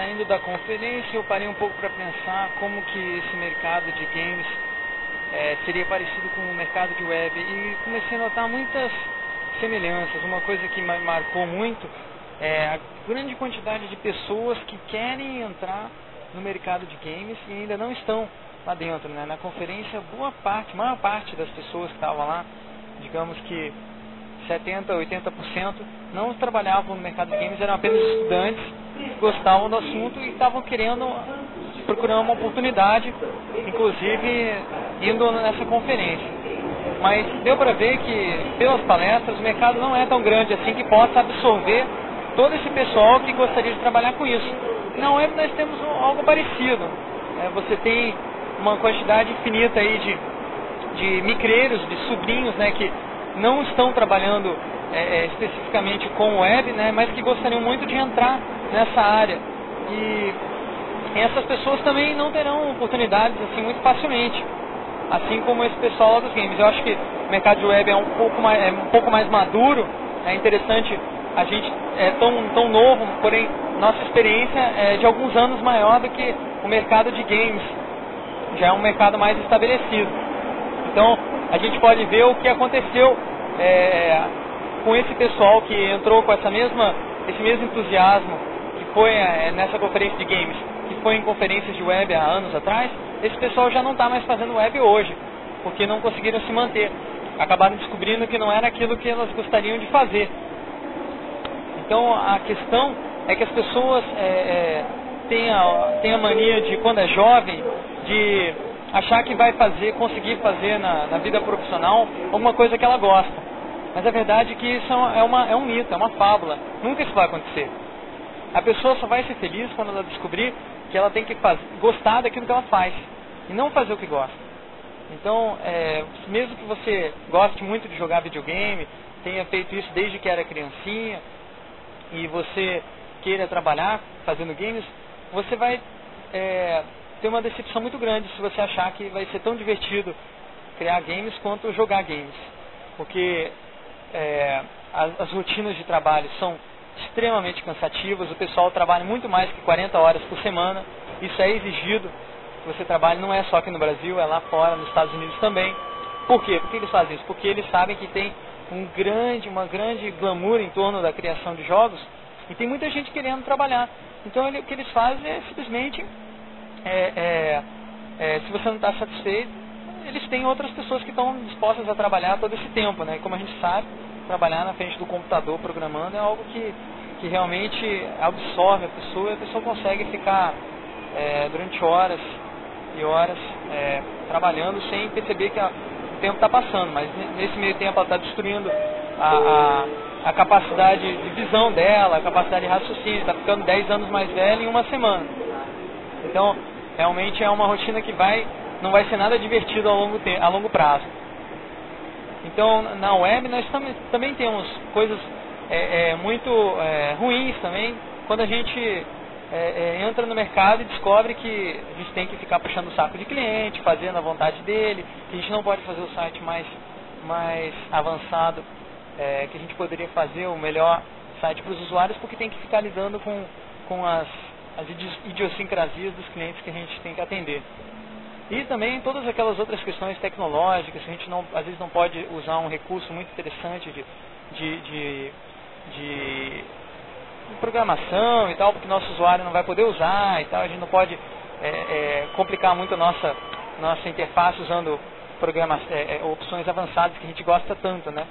saindo da conferência, eu parei um pouco para pensar como que esse mercado de games é, seria parecido com o mercado de web e comecei a notar muitas semelhanças. Uma coisa que me marcou muito é a grande quantidade de pessoas que querem entrar no mercado de games e ainda não estão lá dentro. Né? Na conferência, boa parte, maior parte das pessoas que estavam lá, digamos que 70, 80%, não trabalhavam no mercado de games, eram apenas estudantes, gostavam do assunto e estavam querendo, procurando uma oportunidade, inclusive indo nessa conferência. Mas deu para ver que, pelas palestras, o mercado não é tão grande assim que possa absorver todo esse pessoal que gostaria de trabalhar com isso. Na web nós temos algo parecido. É, você tem uma quantidade infinita aí de, de micreiros, de sobrinhos, né, que não estão trabalhando é, é, especificamente com web, né, mas que gostariam muito de entrar nessa área. E essas pessoas também não terão oportunidades assim muito facilmente, assim como esse pessoal lá dos games. Eu acho que o mercado de web é um pouco mais, é um pouco mais maduro, é interessante a gente é tão, tão novo, porém nossa experiência é de alguns anos maior do que o mercado de games, já é um mercado mais estabelecido. Então a gente pode ver o que aconteceu é, com esse pessoal que entrou com essa mesma, esse mesmo entusiasmo foi é, nessa conferência de games, que foi em conferências de web há anos atrás, esse pessoal já não está mais fazendo web hoje, porque não conseguiram se manter. Acabaram descobrindo que não era aquilo que elas gostariam de fazer. Então a questão é que as pessoas é, é, têm, a, têm a mania de, quando é jovem, de achar que vai fazer, conseguir fazer na, na vida profissional alguma coisa que ela gosta. Mas a verdade é que isso é, uma, é um mito, é uma fábula. Nunca isso vai acontecer. A pessoa só vai ser feliz quando ela descobrir que ela tem que fazer, gostar daquilo que ela faz e não fazer o que gosta. Então, é, mesmo que você goste muito de jogar videogame, tenha feito isso desde que era criancinha, e você queira trabalhar fazendo games, você vai é, ter uma decepção muito grande se você achar que vai ser tão divertido criar games quanto jogar games. Porque é, as, as rotinas de trabalho são extremamente cansativas, o pessoal trabalha muito mais que 40 horas por semana, isso é exigido que você trabalhe, não é só aqui no Brasil, é lá fora, nos Estados Unidos também. Por quê? Por que eles fazem isso? Porque eles sabem que tem um grande, uma grande glamour em torno da criação de jogos e tem muita gente querendo trabalhar. Então ele, o que eles fazem é simplesmente, é, é, é, se você não está satisfeito, eles têm outras pessoas que estão dispostas a trabalhar todo esse tempo, né? E como a gente sabe, trabalhar na frente do computador programando é algo que, que realmente absorve a pessoa e a pessoa consegue ficar é, durante horas e horas é, trabalhando sem perceber que a, tempo está passando, mas nesse meio tempo ela está destruindo a, a, a, capacidade de visão dela, a capacidade de raciocínio, está ficando 10 anos mais velha em uma semana. Então, realmente é uma rotina que vai, não vai ser nada divertido a longo, a longo prazo. Então, na web nós tam, também temos coisas é, é, muito é, ruins também, quando a gente é, é, entra no mercado e descobre que a gente tem que ficar puxando o saco de cliente, fazendo a vontade dele, que a gente não pode fazer o site mais, mais avançado é, que a gente poderia fazer, o melhor site para os usuários, porque tem que ficar lidando com, com as, as idiosincrasias dos clientes que a gente tem que atender. E também todas aquelas outras questões tecnológicas, a gente não, às vezes não pode usar um recurso muito interessante de, de, de, de programação e tal, porque nosso usuário não vai poder usar e tal, a gente não pode é, é, complicar muito a nossa, nossa interface usando programas, é, é, opções avançadas que a gente gosta tanto, né?